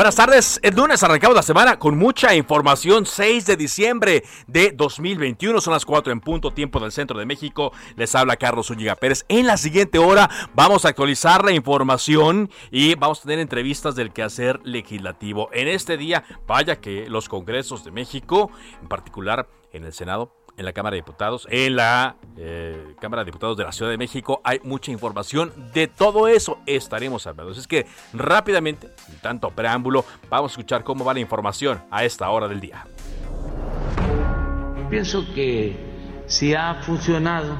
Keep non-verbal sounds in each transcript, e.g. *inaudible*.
Buenas tardes, el lunes arrancamos la semana con mucha información, 6 de diciembre de 2021, son las 4 en punto, tiempo del centro de México, les habla Carlos Úñiga Pérez. En la siguiente hora vamos a actualizar la información y vamos a tener entrevistas del quehacer legislativo. En este día, vaya que los congresos de México, en particular en el Senado, en la Cámara de Diputados, en la eh, Cámara de Diputados de la Ciudad de México. Hay mucha información de todo eso. Estaremos hablando. Es que rápidamente, sin tanto preámbulo, vamos a escuchar cómo va la información a esta hora del día. Pienso que si ha funcionado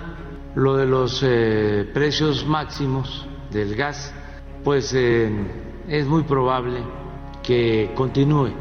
lo de los eh, precios máximos del gas, pues eh, es muy probable que continúe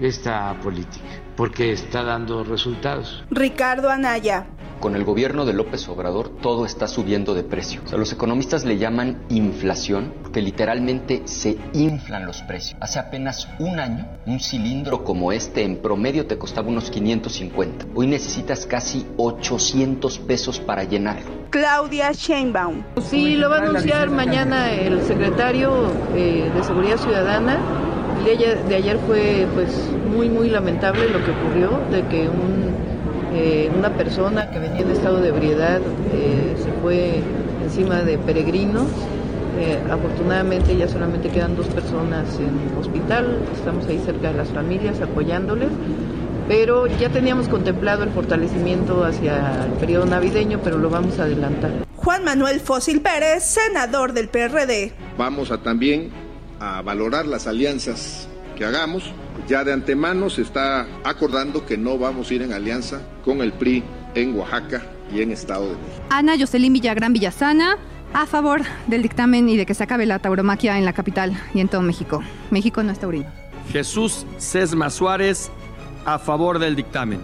esta política porque está dando resultados. Ricardo Anaya. Con el gobierno de López Obrador todo está subiendo de precio. O sea, los economistas le llaman inflación porque literalmente se inflan los precios. Hace apenas un año, un cilindro como este en promedio te costaba unos 550. Hoy necesitas casi 800 pesos para llenarlo. Claudia Sheinbaum. Sí, lo va a anunciar mañana el secretario eh, de Seguridad Ciudadana el día de ayer fue pues muy muy lamentable lo que ocurrió de que eh, una persona que venía en estado de ebriedad eh, se fue encima de peregrinos. Eh, afortunadamente ya solamente quedan dos personas en hospital estamos ahí cerca de las familias apoyándoles pero ya teníamos contemplado el fortalecimiento hacia el periodo navideño pero lo vamos a adelantar. Juan Manuel Fósil Pérez senador del PRD vamos a también a valorar las alianzas que hagamos. Ya de antemano se está acordando que no vamos a ir en alianza con el PRI en Oaxaca y en Estado de México. Ana Jocelyn Villagrán Villasana, a favor del dictamen y de que se acabe la tauromaquia en la capital y en todo México. México no es taurino. Jesús Sesma Suárez, a favor del dictamen.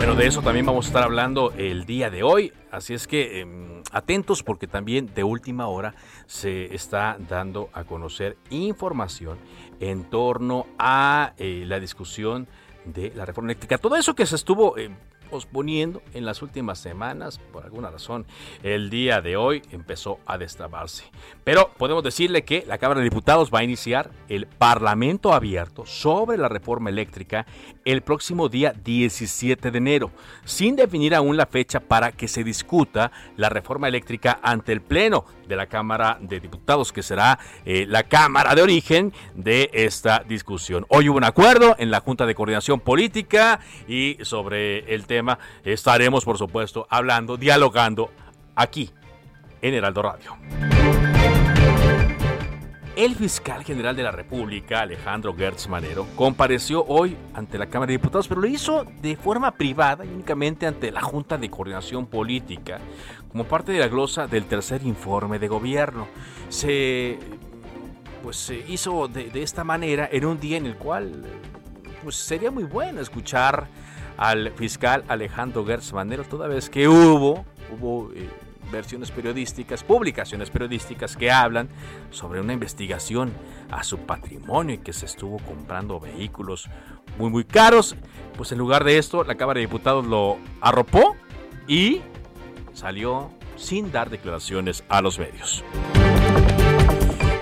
Bueno, de eso también vamos a estar hablando el día de hoy, así es que em, atentos porque también de última hora se está dando a conocer información en torno a eh, la discusión de la reforma eléctrica. Todo eso que se estuvo em, posponiendo en las últimas semanas, por alguna razón, el día de hoy empezó a destrabarse. Pero podemos decirle que la Cámara de Diputados va a iniciar el Parlamento abierto sobre la reforma eléctrica el próximo día 17 de enero, sin definir aún la fecha para que se discuta la reforma eléctrica ante el Pleno de la Cámara de Diputados, que será eh, la Cámara de origen de esta discusión. Hoy hubo un acuerdo en la Junta de Coordinación Política y sobre el tema estaremos, por supuesto, hablando, dialogando aquí en Heraldo Radio. El fiscal general de la República, Alejandro Gertz Manero, compareció hoy ante la Cámara de Diputados, pero lo hizo de forma privada y únicamente ante la Junta de Coordinación Política, como parte de la glosa del tercer informe de gobierno. Se, pues, se hizo de, esta manera en un día en el cual pues, sería muy bueno escuchar al fiscal Alejandro Gertz Manero, toda vez que hubo, hubo eh, versiones periodísticas, publicaciones periodísticas que hablan sobre una investigación a su patrimonio y que se estuvo comprando vehículos muy muy caros. Pues en lugar de esto, la Cámara de Diputados lo arropó y salió sin dar declaraciones a los medios.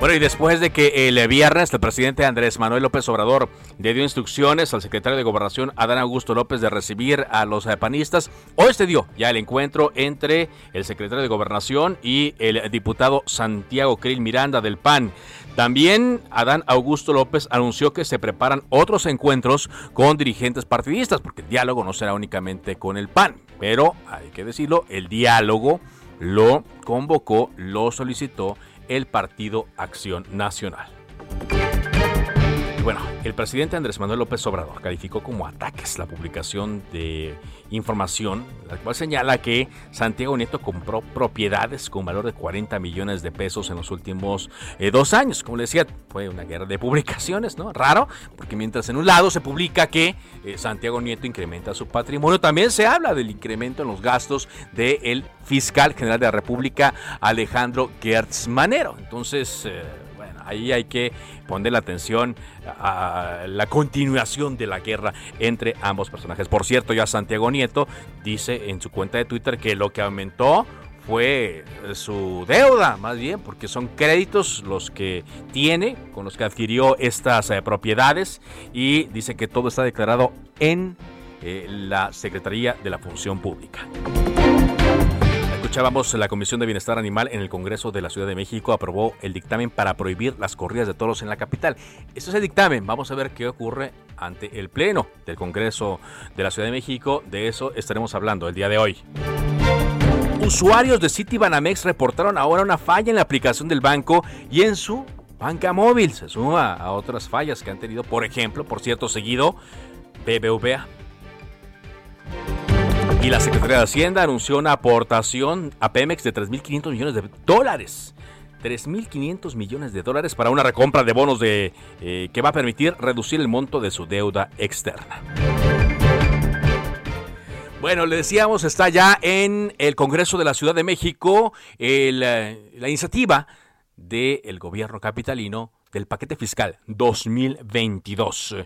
Bueno, y después de que el viernes el presidente Andrés Manuel López Obrador le dio instrucciones al secretario de Gobernación Adán Augusto López de recibir a los panistas, hoy se dio ya el encuentro entre el secretario de Gobernación y el diputado Santiago Krill Miranda del PAN. También Adán Augusto López anunció que se preparan otros encuentros con dirigentes partidistas, porque el diálogo no será únicamente con el PAN, pero hay que decirlo, el diálogo lo convocó, lo solicitó el Partido Acción Nacional. Bueno, el presidente Andrés Manuel López Obrador calificó como ataques la publicación de información, la cual señala que Santiago Nieto compró propiedades con valor de 40 millones de pesos en los últimos eh, dos años. Como le decía, fue una guerra de publicaciones, ¿no? Raro, porque mientras en un lado se publica que eh, Santiago Nieto incrementa su patrimonio, también se habla del incremento en los gastos del fiscal general de la República, Alejandro Gertz Manero. Entonces, eh, bueno, ahí hay que poner la atención a la continuación de la guerra entre ambos personajes. Por cierto, ya Santiago Nieto dice en su cuenta de Twitter que lo que aumentó fue su deuda, más bien, porque son créditos los que tiene, con los que adquirió estas eh, propiedades y dice que todo está declarado en eh, la Secretaría de la Función Pública. Escuchábamos la Comisión de Bienestar Animal en el Congreso de la Ciudad de México aprobó el dictamen para prohibir las corridas de toros en la capital. Eso es el dictamen. Vamos a ver qué ocurre ante el Pleno del Congreso de la Ciudad de México. De eso estaremos hablando el día de hoy. Usuarios de Citibanamex reportaron ahora una falla en la aplicación del banco y en su banca móvil. Se suma a otras fallas que han tenido, por ejemplo, por cierto, seguido BBVA. Y la Secretaría de Hacienda anunció una aportación a Pemex de 3.500 millones de dólares. 3.500 millones de dólares para una recompra de bonos de, eh, que va a permitir reducir el monto de su deuda externa. Bueno, le decíamos, está ya en el Congreso de la Ciudad de México eh, la iniciativa del gobierno capitalino del paquete fiscal 2022.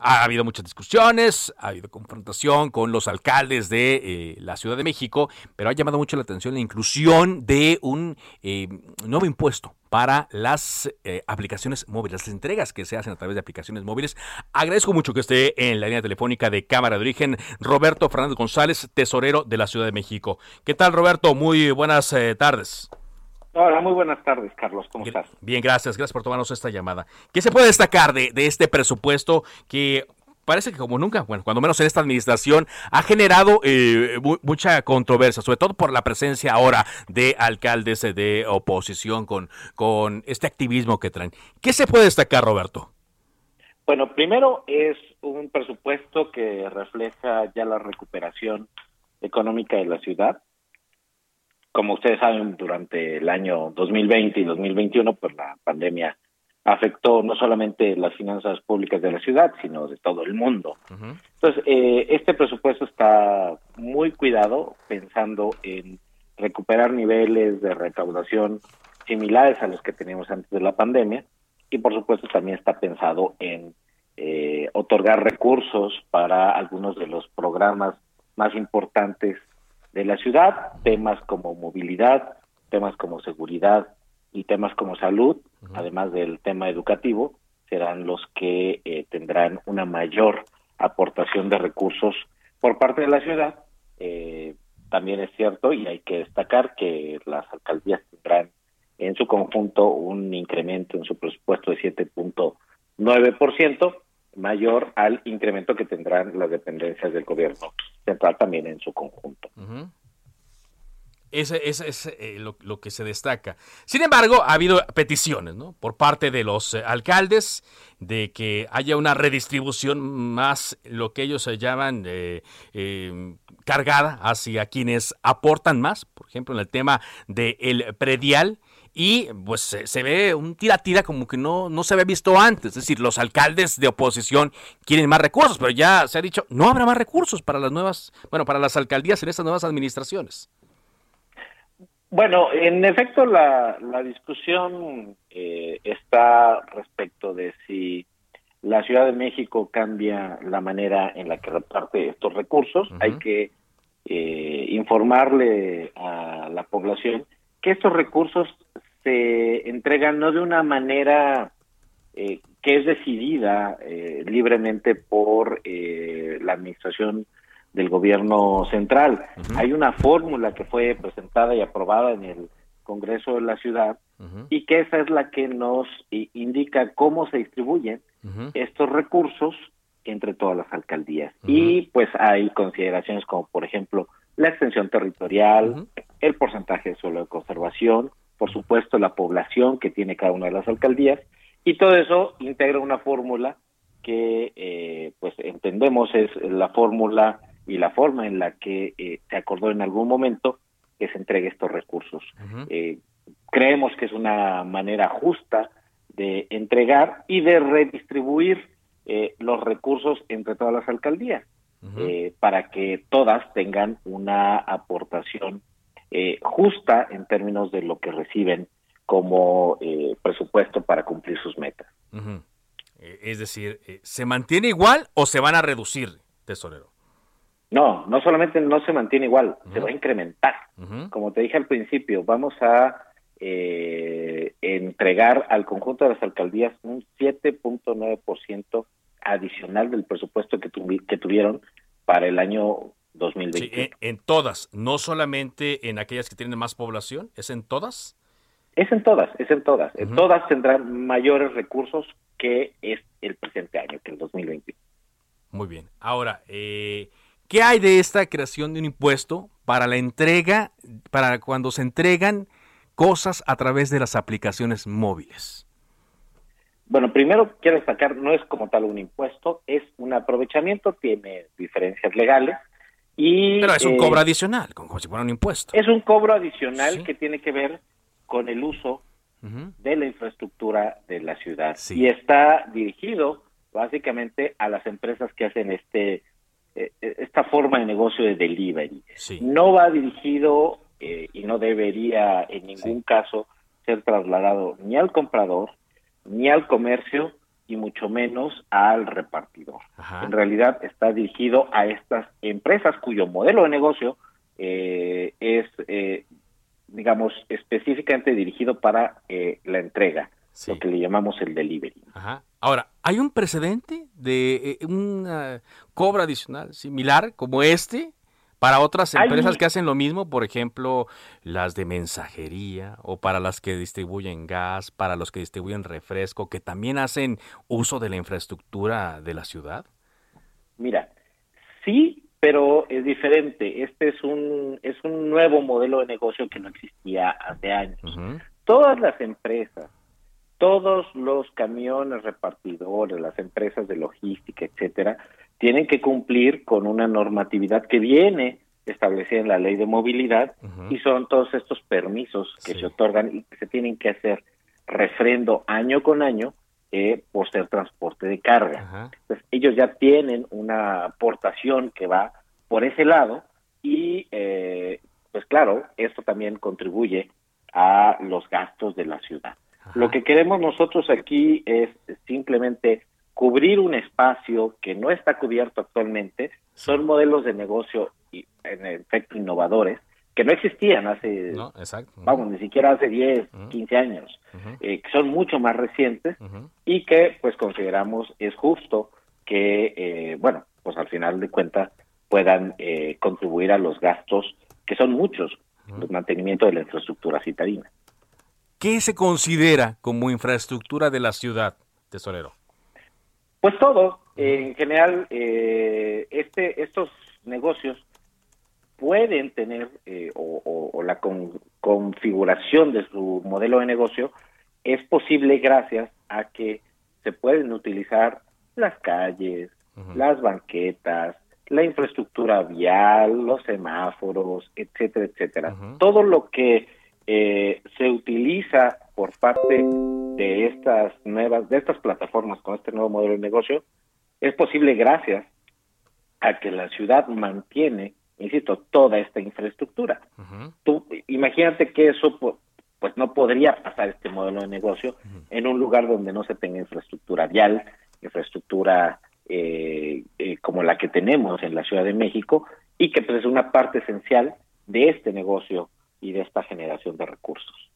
Ha habido muchas discusiones, ha habido confrontación con los alcaldes de eh, la Ciudad de México, pero ha llamado mucho la atención la inclusión de un eh, nuevo impuesto para las eh, aplicaciones móviles, las entregas que se hacen a través de aplicaciones móviles. Agradezco mucho que esté en la línea telefónica de Cámara de Origen Roberto Fernández González, tesorero de la Ciudad de México. ¿Qué tal, Roberto? Muy buenas tardes. Hola, muy buenas tardes, Carlos. ¿Cómo estás? Bien, gracias. Gracias por tomarnos esta llamada. ¿Qué se puede destacar de, este presupuesto que parece que como nunca, bueno, cuando menos en esta administración, ha generado eh, mucha controversia, sobre todo por la presencia ahora de alcaldes de oposición con, con este activismo que traen. ¿Qué se puede destacar, Roberto? Bueno, primero es un presupuesto que refleja ya la recuperación económica de la ciudad como ustedes saben, durante el año 2020 y 2021, pues la pandemia afectó no solamente las finanzas públicas de la ciudad, sino de todo el mundo. Entonces, eh, este presupuesto está muy cuidado, pensando en recuperar niveles de recaudación similares a los que teníamos antes de la pandemia, y por supuesto también está pensado en eh, otorgar recursos para algunos de los programas más importantes de la ciudad, temas como movilidad, temas como seguridad y temas como salud, además del tema educativo, serán los que eh, tendrán una mayor aportación de recursos por parte de la ciudad. Eh, también es cierto y hay que destacar que las alcaldías tendrán en su conjunto un incremento en su presupuesto de 7.9%, mayor al incremento que tendrán las dependencias del gobierno central también en su conjunto. Ese, es eh, lo, que se destaca. Sin embargo, ha habido peticiones ¿no? por parte de los eh, alcaldes de que haya una redistribución más, lo que ellos se llaman eh, cargada hacia quienes aportan más, por ejemplo, en el tema del predial y pues se, ve un tira-tira como que no, no se había visto antes. Es decir, los alcaldes de oposición quieren más recursos, pero ya se ha dicho, no habrá más recursos para las nuevas, bueno, para las alcaldías en estas nuevas administraciones. Bueno, en efecto, la, la discusión eh, está respecto de si la Ciudad de México cambia la manera en la que reparte estos recursos. Hay que eh, informarle a la población que estos recursos se entregan no de una manera eh, que es decidida eh, libremente por eh, la administración del gobierno central. Hay una fórmula que fue presentada y aprobada en el Congreso de la Ciudad y que esa es la que nos indica cómo se distribuyen estos recursos entre todas las alcaldías. Y pues hay consideraciones como, por ejemplo, la extensión territorial, el porcentaje de suelo de conservación, por supuesto la población que tiene cada una de las alcaldías, y todo eso integra una fórmula que eh, pues entendemos es la fórmula y la forma en la que eh, se acordó en algún momento que se entregue estos recursos. Eh, creemos que es una manera justa de entregar y de redistribuir los recursos entre todas las alcaldías para que todas tengan una aportación justa en términos de lo que reciben como eh, presupuesto para cumplir sus metas. Eh, es decir, eh, ¿se mantiene igual o se van a reducir, tesorero? No, no solamente no se mantiene igual, se va a incrementar. Como te dije al principio, vamos a entregar al conjunto de las alcaldías un 7.9% adicional del presupuesto que, que tuvieron para el año 2020. Sí, en todas, no solamente en aquellas que tienen más población, ¿es en todas? Es en todas, es en todas. En todas tendrán mayores recursos que es el presente año, que el 2020. Muy bien. Ahora, eh, ¿qué hay de esta creación de un impuesto para la entrega, para cuando se entregan cosas a través de las aplicaciones móviles? Bueno, primero quiero destacar, no es como tal un impuesto, es un aprovechamiento, tiene diferencias legales. Y, Pero es un cobro eh, adicional, como si fuera un impuesto. Es un cobro adicional que tiene que ver con el uso de la infraestructura de la ciudad. Y está dirigido básicamente a las empresas que hacen este eh, esta forma de negocio de delivery. No va dirigido eh, y no debería en ningún caso ser trasladado ni al comprador ni al comercio y mucho menos al repartidor. En realidad está dirigido a estas empresas cuyo modelo de negocio eh, es digamos, específicamente dirigido para eh, la entrega, lo que le llamamos el delivery. Ahora, ¿hay un precedente de eh, una cobra adicional similar como este para otras empresas que hacen lo mismo? Por ejemplo, las de mensajería o para las que distribuyen gas, para los que distribuyen refresco, que también hacen uso de la infraestructura de la ciudad. Mira, sí pero es diferente. Este es un es un nuevo modelo de negocio que no existía hace años. Todas las empresas, todos los camiones repartidores, las empresas de logística, etcétera, tienen que cumplir con una normatividad que viene establecida en la ley de movilidad y son todos estos permisos que se otorgan y que se tienen que hacer refrendo año con año eh, por ser transporte de carga. Entonces, ellos ya tienen una aportación que va por ese lado y, eh, pues claro, esto también contribuye a los gastos de la ciudad. Lo que queremos nosotros aquí es simplemente cubrir un espacio que no está cubierto actualmente. Son modelos de negocio, en efecto, innovadores, que no existían hace, vamos, ni siquiera hace 10, 15 años, eh, que son mucho más recientes y que pues consideramos es justo que, eh, bueno, pues al final de cuentas puedan eh, contribuir a los gastos, que son muchos, el mantenimiento de la infraestructura citadina. ¿Qué se considera como infraestructura de la ciudad, tesorero? Pues todo. en general, este, estos negocios pueden tener eh, o, la configuración de su modelo de negocio es posible gracias a que se pueden utilizar las calles, las banquetas, la infraestructura vial, los semáforos, etcétera, etcétera. Todo lo que eh, se utiliza por parte de estas nuevas, de estas plataformas con este nuevo modelo de negocio, es posible gracias a que la ciudad mantiene insisto, toda esta infraestructura. Tú imagínate que eso pues no podría pasar este modelo de negocio en un lugar donde no se tenga infraestructura vial, infraestructura eh, eh, como la que tenemos en la Ciudad de México y que pues es una parte esencial de este negocio y de esta generación de recursos.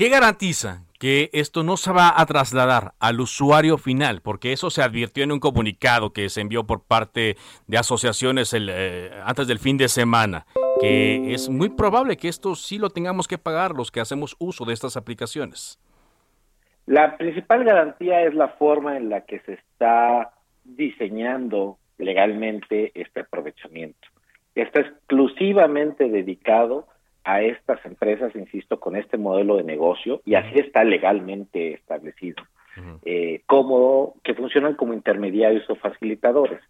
¿Qué garantiza que esto no se va a trasladar al usuario final? Porque eso se advirtió en un comunicado que se envió por parte de asociaciones eh, antes del fin de semana, que es muy probable que esto sí lo tengamos que pagar los que hacemos uso de estas aplicaciones. La principal garantía es la forma en la que se está diseñando legalmente este aprovechamiento. Está exclusivamente dedicado a estas empresas, insisto, con este modelo de negocio y así está legalmente establecido, eh, como que funcionan como intermediarios o facilitadores.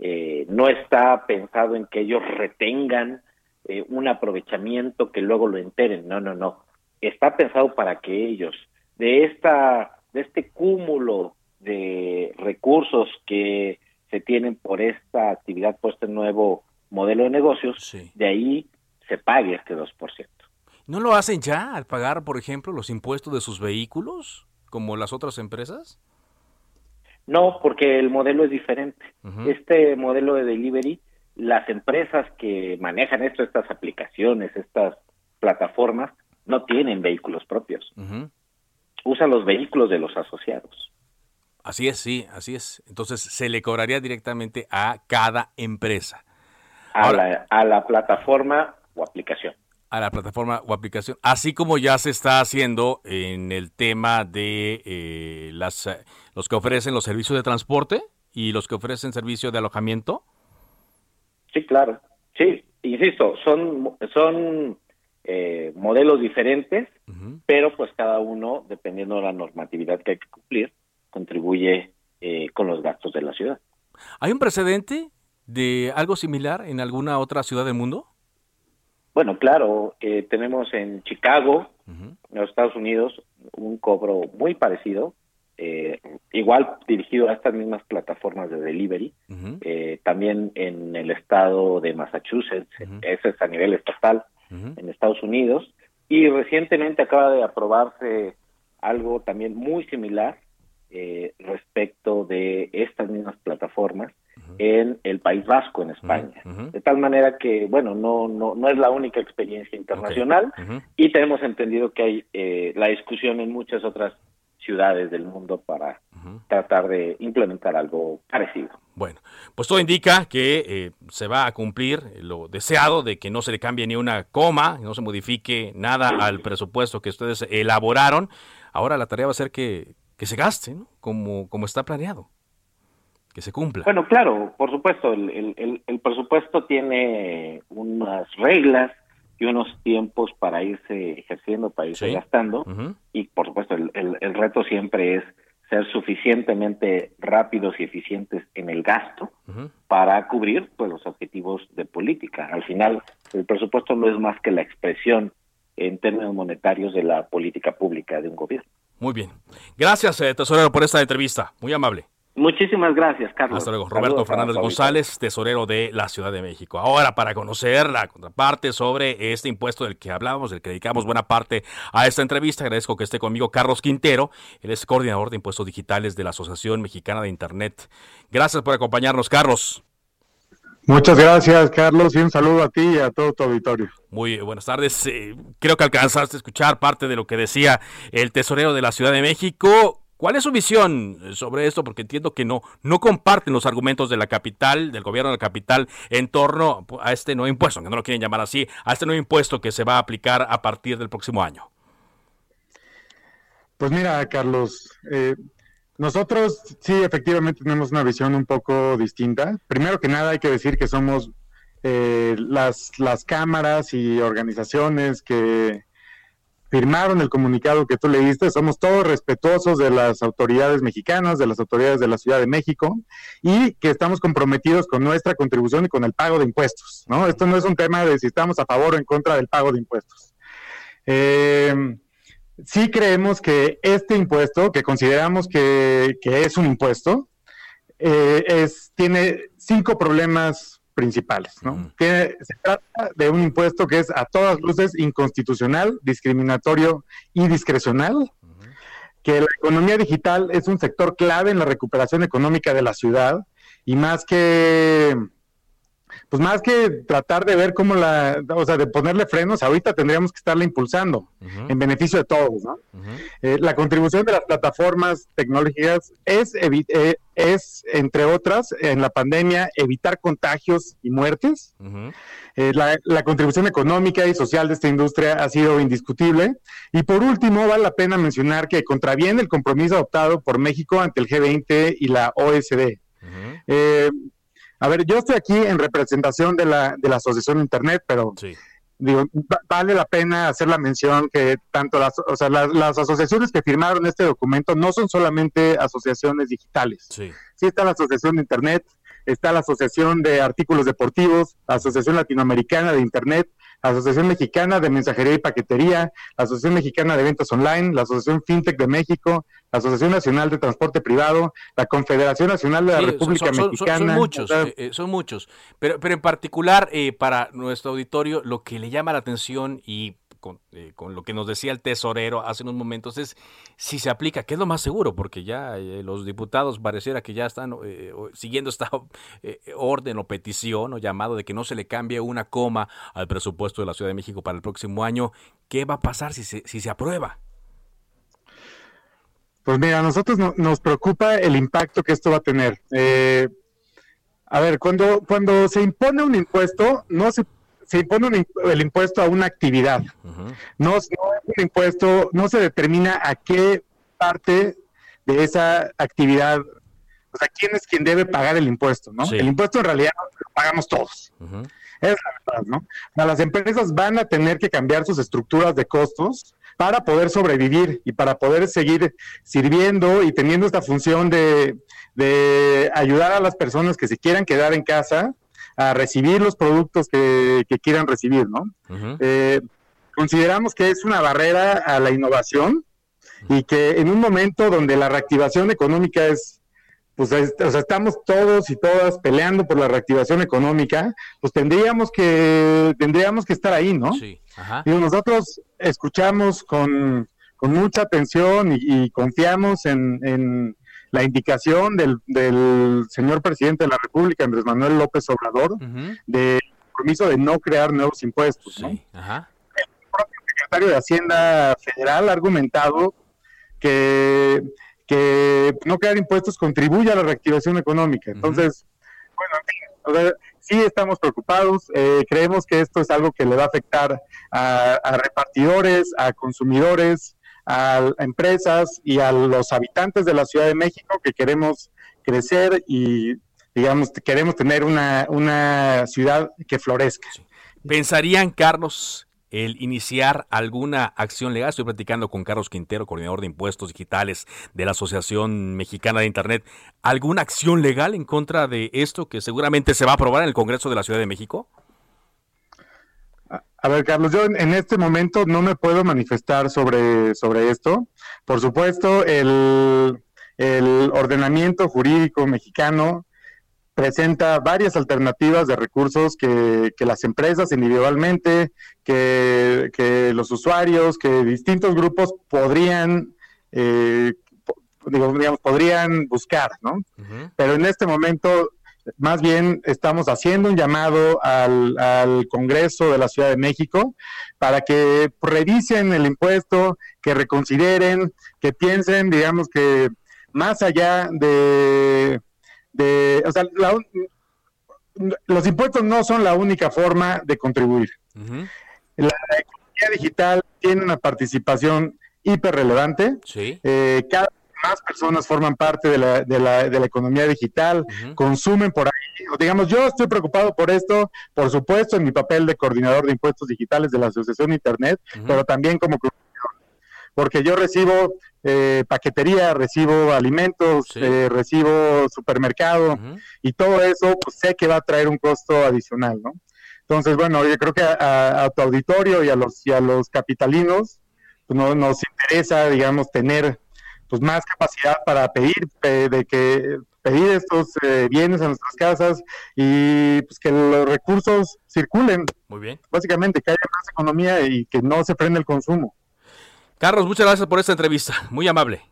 Eh, no está pensado en que ellos retengan eh, un aprovechamiento que luego lo enteren, no, no, no. Está pensado para que ellos de esta de este cúmulo de recursos que se tienen por esta actividad, por este nuevo modelo de negocios, de ahí se pague este 2%. ¿No lo hacen ya al pagar, por ejemplo, los impuestos de sus vehículos, como las otras empresas? No, porque el modelo es diferente. Este modelo de delivery, las empresas que manejan esto, estas aplicaciones, estas plataformas, no tienen vehículos propios. Usan los vehículos de los asociados. Así es, sí, así es. Entonces se le cobraría directamente a cada empresa. A, la, a la plataforma o aplicación. A la plataforma o aplicación. Así como ya se está haciendo en el tema de eh, las, eh, los que ofrecen los servicios de transporte y los que ofrecen servicio de alojamiento. Sí, claro. Sí, insisto, son, son eh, modelos diferentes, pero pues cada uno, dependiendo de la normatividad que hay que cumplir, contribuye eh, con los gastos de la ciudad. ¿Hay un precedente de algo similar en alguna otra ciudad del mundo? Bueno, claro, eh, tenemos en Chicago, en los Estados Unidos, un cobro muy parecido, eh, igual dirigido a estas mismas plataformas de delivery, también en el estado de Massachusetts, ese es a nivel estatal, en Estados Unidos, y recientemente acaba de aprobarse algo también muy similar eh, respecto de estas mismas plataformas en el País Vasco, en España. De tal manera que, bueno, no, no, no es la única experiencia internacional y tenemos entendido que hay eh, la discusión en muchas otras ciudades del mundo para tratar de implementar algo parecido. Bueno, pues todo indica que eh, se va a cumplir lo deseado de que no se le cambie ni una coma, no se modifique nada al presupuesto que ustedes elaboraron. Ahora la tarea va a ser que, que se gaste, ¿no? Como, como está planeado, que se cumpla. Bueno, claro, por supuesto, el, el, el, presupuesto tiene unas reglas y unos tiempos para irse ejerciendo, para irse gastando, y por supuesto el, el, reto siempre es ser suficientemente rápidos y eficientes en el gasto para cubrir pues los objetivos de política. Al final, el presupuesto no es más que la expresión en términos monetarios de la política pública de un gobierno. Muy bien. Gracias, eh, tesorero, por esta entrevista. Muy amable. Muchísimas gracias, Carlos. Hasta luego. Roberto Fernández González, tesorero de la Ciudad de México. Ahora, para conocer la contraparte sobre este impuesto del que hablábamos, del que dedicamos buena parte a esta entrevista, agradezco que esté conmigo Carlos Quintero. Él es coordinador de impuestos digitales de la Asociación Mexicana de Internet. Gracias por acompañarnos, Carlos. Muchas gracias, Carlos, y un saludo a ti y a todo tu auditorio. Muy buenas tardes. Eh, creo que alcanzaste a escuchar parte de lo que decía el tesorero de la Ciudad de México. ¿Cuál es su visión sobre esto? Porque entiendo que no, no comparten los argumentos de la capital, del gobierno de la capital, en torno a este nuevo impuesto, que no lo quieren llamar así, a este nuevo impuesto que se va a aplicar a partir del próximo año. Pues mira, Carlos, eh, nosotros sí, efectivamente tenemos una visión un poco distinta. Primero que nada hay que decir que somos eh, las, las cámaras y organizaciones que firmaron el comunicado que tú leíste, somos todos respetuosos de las autoridades mexicanas, de las autoridades de la Ciudad de México y que estamos comprometidos con nuestra contribución y con el pago de impuestos. Esto no es un tema de si estamos a favor o en contra del pago de impuestos. Eh, sí creemos que este impuesto, que consideramos que, es un impuesto, eh, tiene cinco problemas principales. ¿no? se trata de un impuesto que es a todas luces inconstitucional, discriminatorio y discrecional, que la economía digital es un sector clave en la recuperación económica de la ciudad y más que pues más que tratar de ver cómo la, o sea, de ponerle frenos, ahorita tendríamos que estarla impulsando en beneficio de todos, ¿no? Eh, la contribución de las plataformas tecnológicas es, eh, es, entre otras, en la pandemia, evitar contagios y muertes. Eh, la, la, contribución económica y social de esta industria ha sido indiscutible. Y por último, vale la pena mencionar que contraviene el compromiso adoptado por México ante el G20 y la OSD. A ver, yo estoy aquí en representación de la, de la Asociación Internet, pero digo, vale la pena hacer la mención que tanto las, o sea, las, asociaciones que firmaron este documento no son solamente asociaciones digitales. Sí. sí está la Asociación de Internet, está la Asociación de Artículos Deportivos, la Asociación Latinoamericana de Internet, la Asociación Mexicana de Mensajería y Paquetería, la Asociación Mexicana de Ventas Online, la Asociación FinTech de México, la Asociación Nacional de Transporte Privado, la Confederación Nacional de la República Mexicana. Son, muchos, eh, eh, son muchos. Pero, pero en particular, eh, para nuestro auditorio, lo que le llama la atención y eh, con, lo que nos decía el tesorero hace unos momentos es si se aplica, que es lo más seguro, porque ya eh, los diputados pareciera que ya están eh, siguiendo esta *laughs* orden o petición o llamado de que no se le cambie una coma al presupuesto de la Ciudad de México para el próximo año. ¿Qué va a pasar si se, si se aprueba? Pues mira, a nosotros nos preocupa el impacto que esto va a tener. a ver, cuando, cuando se impone un impuesto, no se se impone el impuesto a una actividad. no, es un impuesto, no se determina a qué parte de esa actividad, o sea, quién es quien debe pagar el impuesto, ¿no? El impuesto en realidad lo pagamos todos. Es la verdad, ¿no? las empresas van a tener que cambiar sus estructuras de costos para poder sobrevivir y para poder seguir sirviendo y teniendo esta función de, de ayudar a las personas que se quieran quedar en casa a recibir los productos que, quieran recibir, ¿no? Eh, consideramos que es una barrera a la innovación y que en un momento donde la reactivación económica es, pues, o sea, estamos todos y todas peleando por la reactivación económica, pues tendríamos que, tendríamos que estar ahí, ¿no? Sí. Y nosotros escuchamos con, mucha atención y, confiamos en la indicación del, del señor presidente de la República, Andrés Manuel López Obrador, de compromiso de no crear nuevos impuestos. El propio secretario de Hacienda Federal ha argumentado que, que no crear impuestos contribuye a la reactivación económica. Entonces, bueno, sí estamos preocupados, eh, creemos que esto es algo que le va a afectar a, a repartidores, a consumidores, a empresas y a los habitantes de la Ciudad de México que queremos crecer y, digamos, queremos tener una, una ciudad que florezca. ¿Pensarían, Carlos, el iniciar alguna acción legal. Estoy platicando con Carlos Quintero, coordinador de impuestos digitales de la Asociación Mexicana de Internet. ¿Alguna acción legal en contra de esto que seguramente se va a aprobar en el Congreso de la Ciudad de México? A ver, Carlos, yo en, este momento no me puedo manifestar sobre, sobre esto. Por supuesto, el, ordenamiento jurídico mexicano presenta varias alternativas de recursos que, las empresas individualmente, que, los usuarios, que distintos grupos podrían, eh, digamos, podrían buscar, ¿no? Pero en este momento más bien estamos haciendo un llamado al, Congreso de la Ciudad de México para que revisen el impuesto, que reconsideren, que piensen, digamos que más allá de, de o sea, los impuestos no son la única forma de contribuir. La economía digital tiene una participación hiper relevante. Sí. Eh, cada más personas forman parte de la, de la, de la economía digital, consumen por ahí. Digamos, yo estoy preocupado por esto, por supuesto, en mi papel de coordinador de impuestos digitales de la Asociación Internet, pero también como porque yo recibo eh, paquetería, recibo alimentos, eh, recibo supermercado y todo eso pues sé que va a traer un costo adicional, ¿no? Entonces, bueno, yo creo que a, tu auditorio y a los, y a los capitalinos pues, no, nos interesa, digamos, tener pues más capacidad para pedir de que pedir estos eh, bienes a nuestras casas y pues que los recursos circulen. Muy bien. Básicamente que haya más economía y que no se prenda el consumo. Carlos, muchas gracias por esta entrevista. Muy amable.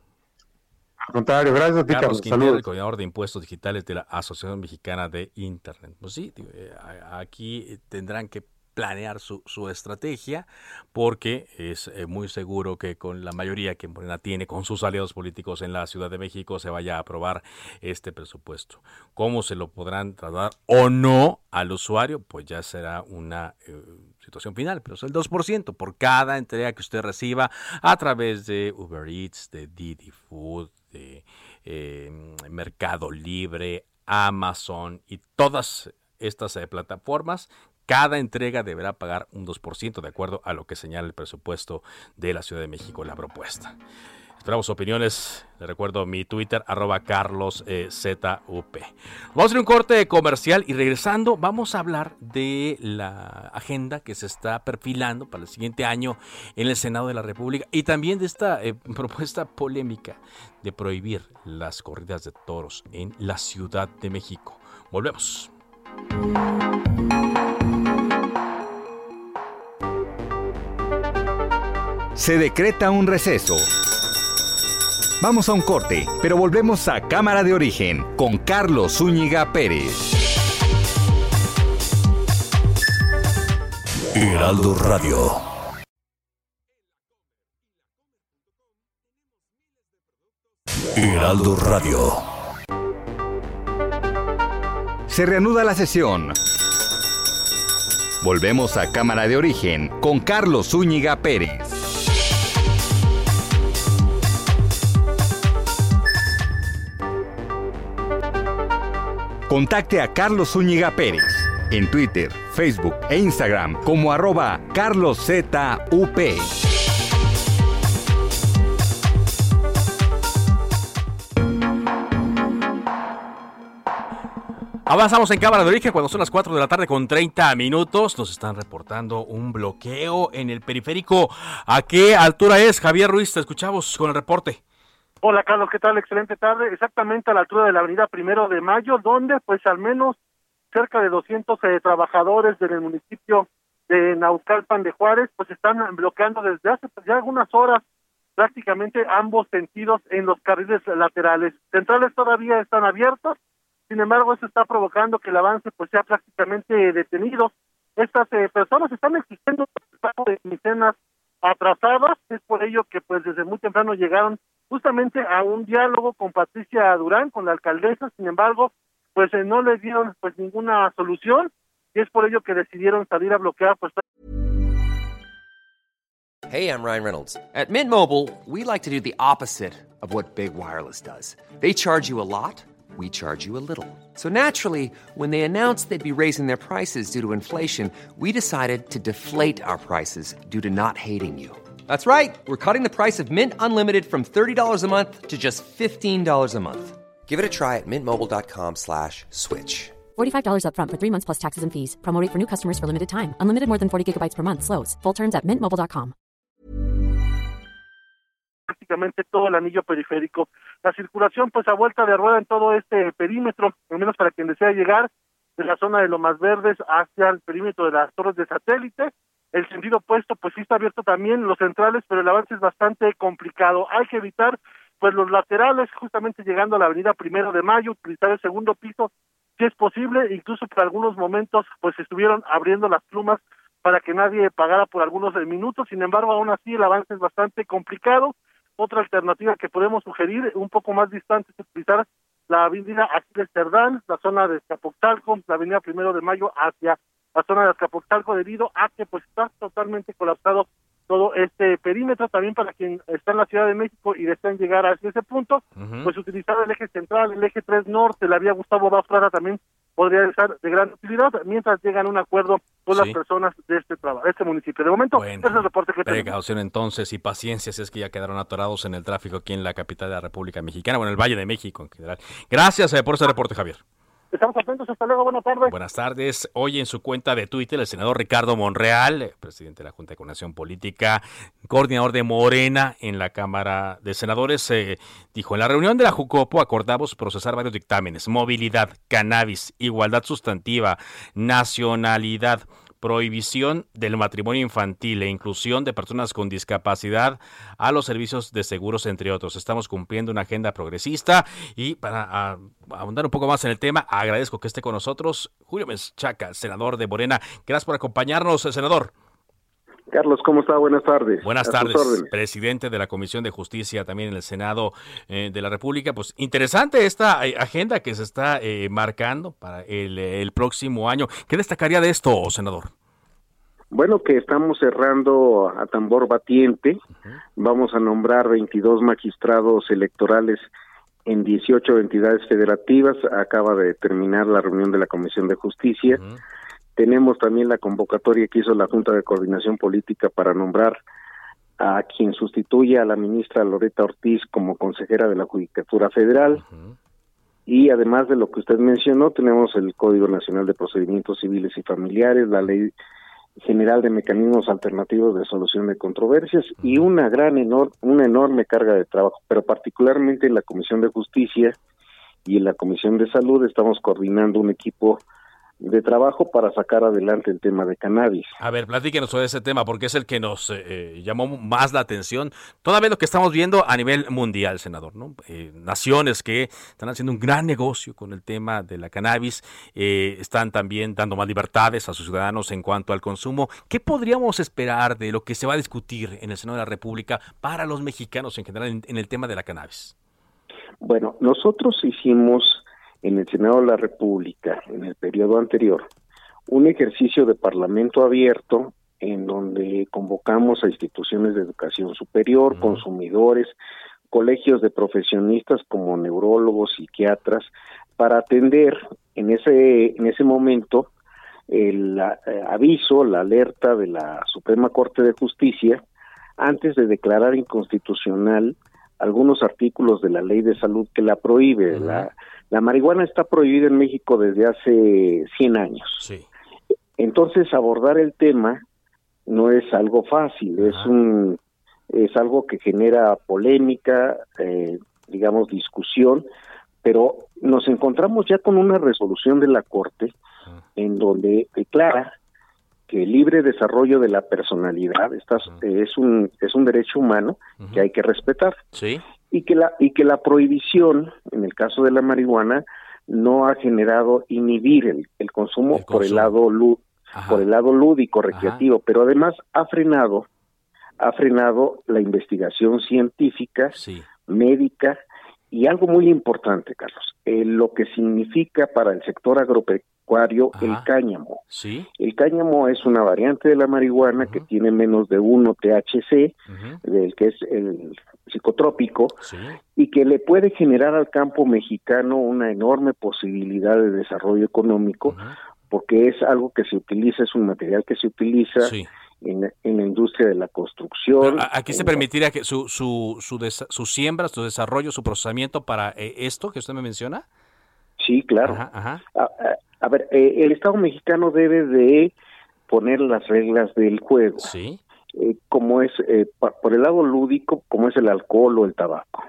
Al contrario, gracias a ti, Carlos Carlos. Quintero, el coordinador de impuestos digitales de la Asociación Mexicana de Internet. Pues sí, eh, aquí tendrán que planear su, estrategia porque es eh, muy seguro que con la mayoría que Morena tiene con sus aliados políticos en la Ciudad de México se vaya a aprobar este presupuesto. ¿Cómo se lo podrán trasladar o no al usuario? Pues ya será una eh, situación final, pero es el 2% por cada entrega que usted reciba a través de Uber Eats, de Didi Food, de eh, Mercado Libre, Amazon y todas estas eh, plataformas. Cada entrega deberá pagar un 2% de acuerdo a lo que señala el presupuesto de la Ciudad de México, la propuesta. Esperamos opiniones. Le recuerdo mi Twitter, arroba carloszup. Vamos a hacer un corte comercial y regresando vamos a hablar de la agenda que se está perfilando para el siguiente año en el Senado de la República y también de esta eh, *laughs* propuesta polémica de prohibir las corridas de toros en la Ciudad de México. Volvemos. Se decreta un receso. Vamos a un corte, pero volvemos a Cámara de Origen con Carlos Zúñiga Pérez. Heraldo Radio. Heraldo Radio. Se reanuda la sesión. Volvemos a Cámara de Origen con Carlos Zúñiga Pérez. Contacte a Carlos Zúñiga Pérez en Twitter, Facebook e Instagram como arroba carloszup. Avanzamos en Cámara de Origen cuando son las 4 de la tarde con 30 minutos. Nos están reportando un bloqueo en el periférico. ¿A qué altura es? Javier Ruiz, te escuchamos con el reporte. Hola Carlos, ¿qué tal? Excelente tarde. Exactamente a la altura de la avenida Primero de Mayo, donde pues al menos cerca de 200 eh, trabajadores del municipio de Naucalpan de Juárez pues están bloqueando desde hace pues, ya algunas horas prácticamente ambos sentidos en los carriles laterales. Centrales todavía están abiertos, sin embargo eso está provocando que el avance pues sea prácticamente detenido. Estas eh, personas están pago de quincenas atrasadas, es por ello que pues desde muy temprano llegaron justamente a un diálogo con Patricia Durán, con la alcaldesa, sin embargo, pues eh, no les dieron pues ninguna solución y es por ello que decidieron salir a bloquear pues Hey, I'm Ryan Reynolds. At Mint Mobile, we like to do the opposite of what Big Wireless does. They charge you a lot, we charge you a little. So naturally, when they announced they'd be raising their prices due to inflation, we decided to deflate our prices due to not hating you. That's right. We're cutting the price of Mint Unlimited from $30 a month to just $15 a month. Give it a try at mintmobile.com slash switch. $45 upfront for three months plus taxes and fees. Promo rate for new customers for limited time. Unlimited more than 40 gigabytes per month. Slows. Full terms at mintmobile.com. prácticamente todo el anillo periférico. La circulación pues a vuelta de rueda en todo este perímetro, al menos para quien desea llegar de la zona de Lomas Verdes hacia el perímetro de las torres de satélite. El sentido opuesto pues sí está abierto también los centrales, pero el avance es bastante complicado. Hay que evitar pues los laterales, justamente llegando a la avenida Primero de Mayo, utilizar el segundo piso si es posible, incluso por algunos momentos pues estuvieron abriendo las plumas para que nadie pagara por algunos minutos, sin embargo aún así el avance es bastante complicado. Otra alternativa que podemos sugerir, un poco más distante, es utilizar la avenida Aquiles Cerdán, la zona de Azcapotzalco, la avenida Primero de Mayo hacia la zona de Azcapotzalco debido a que pues está totalmente colapsado todo este perímetro también para quien está en la Ciudad de México y desean llegar hacia ese punto, pues utilizar el eje central, el eje 3 norte, la vía Gustavo Bafrada también podría ser de gran utilidad mientras llegan a un acuerdo con Sí. las personas de este trabajo, de este municipio. De momento, ese es el reporte que tenemos. Precaución entonces y paciencia si es que ya quedaron atorados en el tráfico aquí en la capital de la República Mexicana, bueno, en el Valle de México en general. Gracias eh, por ese reporte, Javier. Estamos atentos, hasta luego, buenas tardes. Buenas tardes. Hoy en su cuenta de Twitter, el senador Ricardo Monreal, presidente de la Junta de Coordinación Política, coordinador de Morena en la Cámara de Senadores, eh, dijo, en la reunión de la Jucopo acordamos procesar varios dictámenes, movilidad, cannabis, igualdad sustantiva, nacionalidad, prohibición del matrimonio infantil e inclusión de personas con discapacidad a los servicios de seguros, entre otros. Estamos cumpliendo una agenda progresista y para ahondar un poco más en el tema, agradezco que esté con nosotros Julio Menchaca, senador de Morena. Gracias por acompañarnos, senador. Carlos, ¿cómo está? Buenas tardes. Buenas tardes, presidente de la Comisión de Justicia también en el Senado eh, de la República. Pues interesante esta eh, agenda que se está eh, marcando para el, próximo año. ¿Qué destacaría de esto, senador? Bueno, que estamos cerrando a tambor batiente. Vamos a nombrar 22 magistrados electorales en 18 entidades federativas. Acaba de terminar la reunión de la Comisión de Justicia. Tenemos también la convocatoria que hizo la Junta de Coordinación Política para nombrar a quien sustituye a la ministra Loreta Ortiz como consejera de la Judicatura Federal. Y además de lo que usted mencionó, tenemos el Código Nacional de Procedimientos Civiles y Familiares, la Ley General de Mecanismos Alternativos de Solución de Controversias y una gran, una enorme carga de trabajo, pero particularmente en la Comisión de Justicia y en la Comisión de Salud estamos coordinando un equipo de trabajo para sacar adelante el tema de cannabis. A ver, platíquenos sobre ese tema, porque es el que nos eh, eh, llamó más la atención. Todavía lo que estamos viendo a nivel mundial, senador, ¿no? Eh, naciones que están haciendo un gran negocio con el tema de la cannabis, están también dando más libertades a sus ciudadanos en cuanto al consumo. ¿Qué podríamos esperar de lo que se va a discutir en el Senado de la República para los mexicanos en general en el tema de la cannabis? Bueno, nosotros hicimos en el Senado de la República, en el periodo anterior, un ejercicio de parlamento abierto en donde convocamos a instituciones de educación superior, consumidores, colegios de profesionistas como neurólogos, psiquiatras, para atender en ese, en ese momento el eh, aviso, la alerta de la Suprema Corte de Justicia antes de declarar inconstitucional algunos artículos de la ley de salud que la prohíbe. la, la marihuana está prohibida en México desde hace 100 años. Sí. Entonces abordar el tema no es algo fácil, es un es algo que genera polémica, eh, digamos discusión, pero nos encontramos ya con una resolución de la Corte en donde declara el libre desarrollo de la personalidad está, es un es un derecho humano que hay que respetar. Sí. Y que la y que la prohibición en el caso de la marihuana no ha generado inhibir el, el, consumo, por el lado por el lado lúdico recreativo. Pero además ha frenado ha frenado la investigación científica médica y algo muy importante Carlos eh, lo que significa para el sector agropecuario el cáñamo ¿Sí? el cáñamo es una variante de la marihuana que tiene menos de 1 THC del que es el psicotrópico y que le puede generar al campo mexicano una enorme posibilidad de desarrollo económico porque es algo que se utiliza, es un material que se utiliza en, la industria de la construcción. aquí se permitiría que su, su, su, su, siembra, su desarrollo, su procesamiento para eh, esto que usted me menciona. Sí, claro. A, ver, eh, el Estado mexicano debe de poner las reglas del juego. Sí. Eh, como es, eh, por el lado lúdico, como es el alcohol o el tabaco.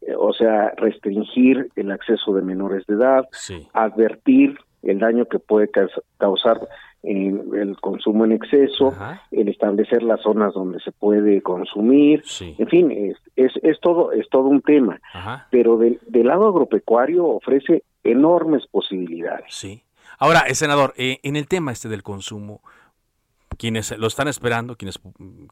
Eh, o sea, restringir el acceso de menores de edad, advertir el daño que puede causar el consumo en exceso, el establecer las zonas donde se puede consumir, en fin, es, es, es, todo es todo un tema. Pero del, del lado agropecuario ofrece enormes posibilidades. Sí. Ahora, senador, en el tema este del consumo, quienes lo están esperando, quienes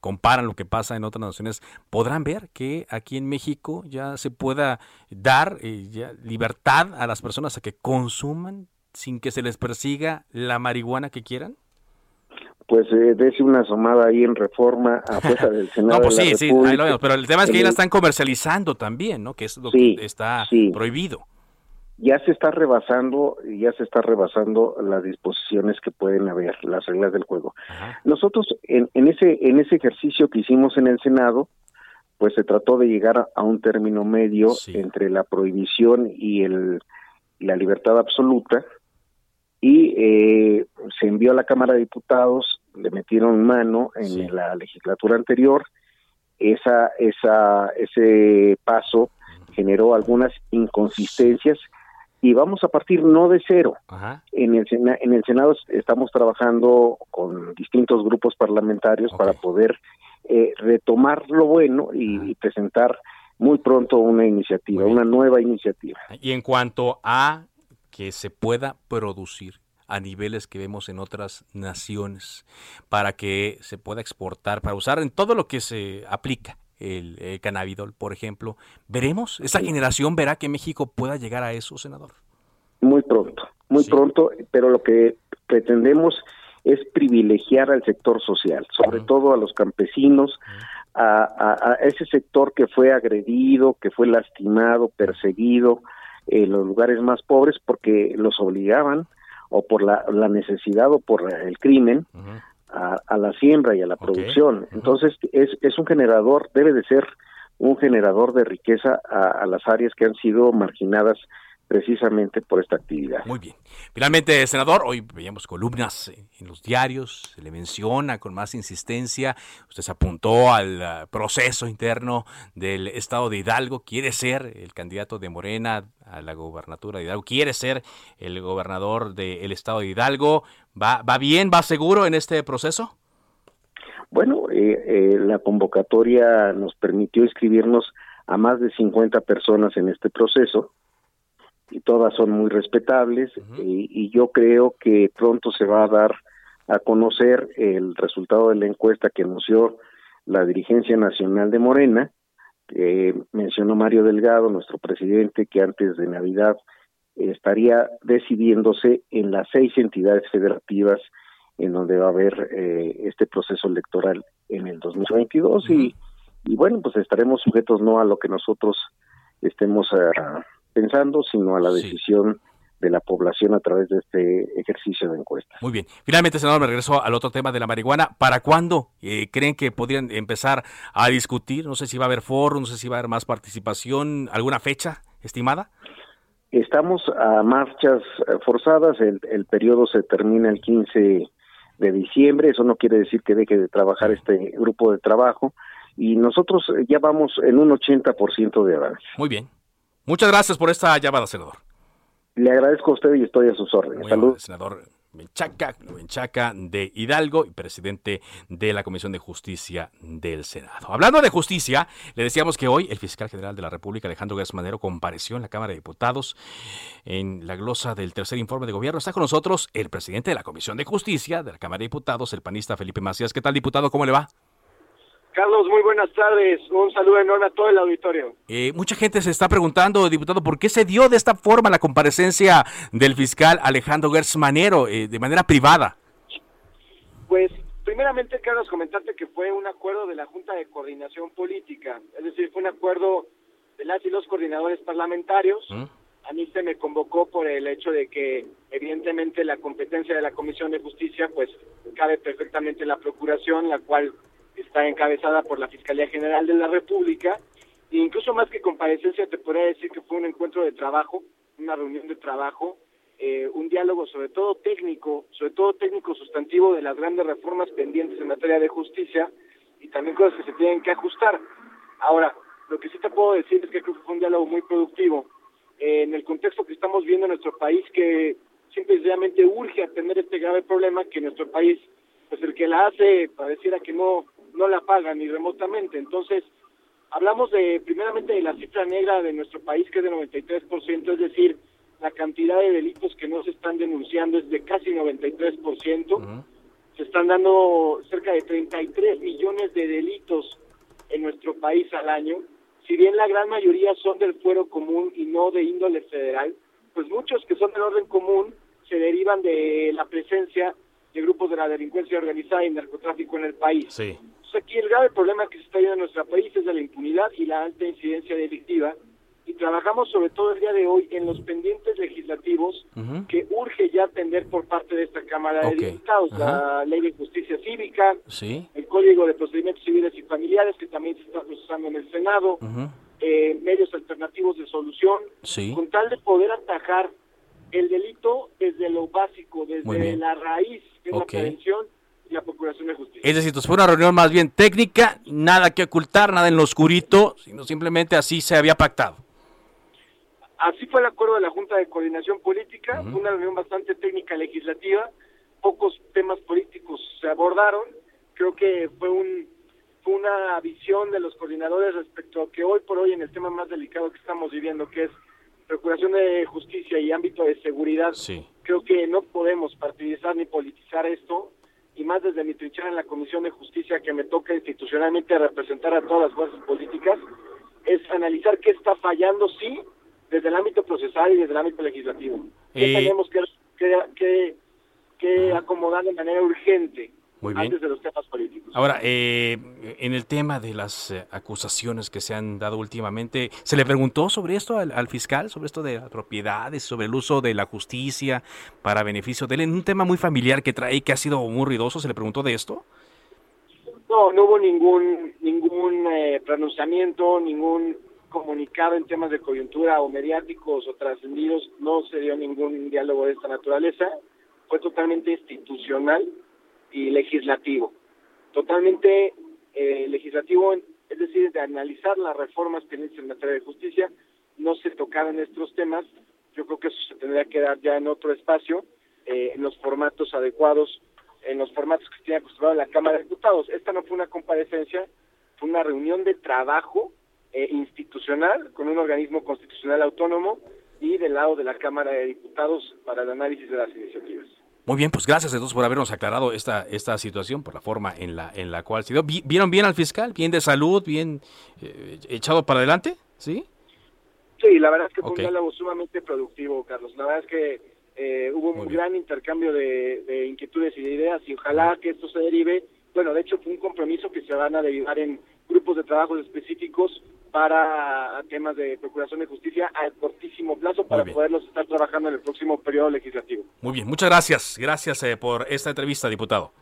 comparan lo que pasa en otras naciones, podrán ver que aquí en México ya se pueda dar eh, libertad a las personas a que consuman sin que se les persiga la marihuana que quieran? Pues eh, dése una asomada ahí en reforma afuera del *laughs* Senado. no, pues sí, sí, ahí lo vemos, pero el tema es que ahí la están comercializando también, ¿no? Que es lo que está prohibido ya se está rebasando, ya se está rebasando las disposiciones que pueden haber, las reglas del juego. Nosotros en, en, ese en ese ejercicio que hicimos en el Senado, pues se trató de llegar a, un término medio entre la prohibición y el la libertad absoluta y eh, se envió a la Cámara de Diputados, le metieron mano en la legislatura anterior, esa esa ese paso generó algunas inconsistencias y vamos a partir no de cero. En, el, en el Senado estamos trabajando con distintos grupos parlamentarios para poder eh, retomar lo bueno y, presentar muy pronto una iniciativa, una nueva iniciativa. Y en cuanto a que se pueda producir a niveles que vemos en otras naciones, para que se pueda exportar, para usar en todo lo que se aplica el, el cannabidol, por ejemplo. ¿Veremos? ¿Esa generación verá que México pueda llegar a eso, senador? Muy pronto, muy pronto, pero lo que pretendemos es privilegiar al sector social, sobre todo a los campesinos, a, ese sector que fue agredido, que fue lastimado, perseguido en los lugares más pobres porque los obligaban o por la, necesidad o por el crimen a, la siembra y a la producción. Entonces es, es un generador, debe de ser un generador de riqueza a, las áreas que han sido marginadas precisamente por esta actividad. Muy bien. Finalmente, senador, hoy veíamos columnas en los diarios, se le menciona con más insistencia, usted se apuntó al uh, proceso interno del estado de Hidalgo, quiere ser el candidato de Morena a la gobernatura de Hidalgo, quiere ser el gobernador del estado de Hidalgo, ¿va, va bien, va seguro en este proceso? Bueno, eh, eh, la convocatoria nos permitió inscribirnos a más de 50 personas en este proceso y todas son muy respetables y, yo creo que pronto se va a dar a conocer el resultado de la encuesta que anunció la dirigencia nacional de Morena. mencionó Mario Delgado, nuestro presidente, que antes de Navidad estaría decidiéndose en las seis entidades federativas en donde va a haber eh, este proceso electoral en el 2022 y, y bueno, pues estaremos sujetos no a lo que nosotros estemos ah, pensando, sino a la decisión de la población a través de este ejercicio de encuesta. Muy bien. Finalmente, senador, me regreso al otro tema de la marihuana. ¿Para cuándo eh, creen que podrían empezar a discutir? No sé si va a haber foro, no sé si va a haber más participación. ¿Alguna fecha estimada? Estamos a marchas eh, forzadas. El, el periodo se termina el 15 de diciembre. Eso no quiere decir que deje de trabajar este grupo de trabajo. Y nosotros ya vamos en un 80% de avance. Muy bien. Muchas gracias por esta llamada, senador. Le agradezco a usted y estoy a sus órdenes. Salud. senador Menchaca, Menchaca de Hidalgo y presidente de la Comisión de Justicia del Senado. Hablando de justicia, le decíamos que hoy el fiscal general de la República, Alejandro Gás Madero, compareció en la Cámara de Diputados en la glosa del tercer informe de gobierno. Está con nosotros el presidente de la Comisión de Justicia de la Cámara de Diputados, el panista Felipe Macías. ¿Qué tal, diputado? ¿Cómo le va? Carlos, muy buenas tardes. Un saludo enorme a todo el auditorio. Eh, mucha gente se está preguntando, diputado, ¿por qué se dio de esta forma la comparecencia del fiscal Alejandro Gertz Manero eh, de manera privada? Pues, primeramente, Carlos, comentarte que fue un acuerdo de la Junta de Coordinación Política. Es decir, fue un acuerdo de las y los coordinadores parlamentarios. ¿Mm? A mí se me convocó por el hecho de que, evidentemente, la competencia de la Comisión de Justicia, pues, cabe perfectamente en la Procuración, la cual está encabezada por la Fiscalía General de la República, e incluso más que comparecencia te podría decir que fue un encuentro de trabajo, una reunión de trabajo, eh, un diálogo sobre todo técnico, sobre todo técnico sustantivo de las grandes reformas pendientes en materia de justicia y también cosas que se tienen que ajustar. Ahora, lo que sí te puedo decir es que creo que fue un diálogo muy productivo eh, en el contexto que estamos viendo en nuestro país que simplemente urge atender este grave problema que nuestro país, pues el que la hace pareciera que no no la pagan ni remotamente. Entonces, hablamos de primeramente de la cifra negra de nuestro país, que es de 93%, es decir, la cantidad de delitos que no se están denunciando es de casi 93%. Se están dando cerca de 33 millones de delitos en nuestro país al año. Si bien la gran mayoría son del fuero común y no de índole federal, pues muchos que son del orden común se derivan de la presencia de grupos de la delincuencia organizada y narcotráfico en el país. Sí aquí el grave problema que se está viendo en nuestro país es de la impunidad y la alta incidencia delictiva y trabajamos sobre todo el día de hoy en los pendientes legislativos que urge ya atender por parte de esta Cámara de Diputados, la Ley de Justicia Cívica, el Código de Procedimientos Civiles y Familiares que también se está procesando en el Senado, eh, medios alternativos de solución, con tal de poder atajar el delito desde lo básico, desde la raíz, que es la prevención la Procuración de Justicia. Es decir, fue una reunión más bien técnica, nada que ocultar, nada en lo oscurito, sino simplemente así se había pactado. así fue el acuerdo de la Junta de Coordinación Política, fue una reunión bastante técnica legislativa, pocos temas políticos se abordaron, creo que fue un fue una visión de los coordinadores respecto a que hoy por hoy en el tema más delicado que estamos viviendo, que es Procuración de Justicia y ámbito de seguridad, creo que no podemos partidizar ni politizar esto, y más desde mi trinchera en la Comisión de Justicia que me toca institucionalmente representar a todas las fuerzas políticas, es analizar qué está fallando, sí, desde el ámbito procesal y desde el ámbito legislativo. ¿Qué tenemos que, que, que, que acomodar de manera urgente Muy bien. antes de los temas políticos? Ahora, eh, en el tema de las eh, acusaciones que se han dado últimamente, ¿se le preguntó sobre esto al, al fiscal, sobre esto de propiedades, sobre el uso de la justicia para beneficio de él? En un tema muy familiar que trae, que ha sido muy ruidoso, ¿se le preguntó de esto? No, no hubo ningún ningún eh, pronunciamiento, ningún comunicado en temas de coyuntura o mediáticos o trascendidos, no se dio ningún diálogo de esta naturaleza, fue totalmente institucional y legislativo, totalmente eh, legislativo, es decir, de analizar las reformas pendientes en materia de justicia, no se tocaron estos temas, yo creo que eso se tendría que dar ya en otro espacio, eh, en los formatos adecuados, en los formatos que tiene acostumbrado la Cámara de Diputados. Esta no fue una comparecencia, fue una reunión de trabajo eh, institucional con un organismo constitucional autónomo y del lado de la Cámara de Diputados para el análisis de las iniciativas. Muy bien, pues gracias entonces por habernos aclarado esta, esta situación, por la forma en la, en la cual se dio. Vi- ¿Vieron bien al fiscal? ¿Bien de salud? ¿Bien eh, echado para adelante? ¿Sí? Sí, la verdad es que fue un diálogo sumamente productivo, Carlos. La verdad es que eh, hubo un gran intercambio de, de inquietudes y de ideas y ojalá que esto se derive. Bueno, de hecho fue un compromiso que se van a derivar en grupos de trabajos específicos para temas de procuración de justicia a cortísimo plazo para poderlos estar trabajando en el próximo periodo legislativo. Muy bien, muchas gracias. Gracias eh, por esta entrevista, diputado.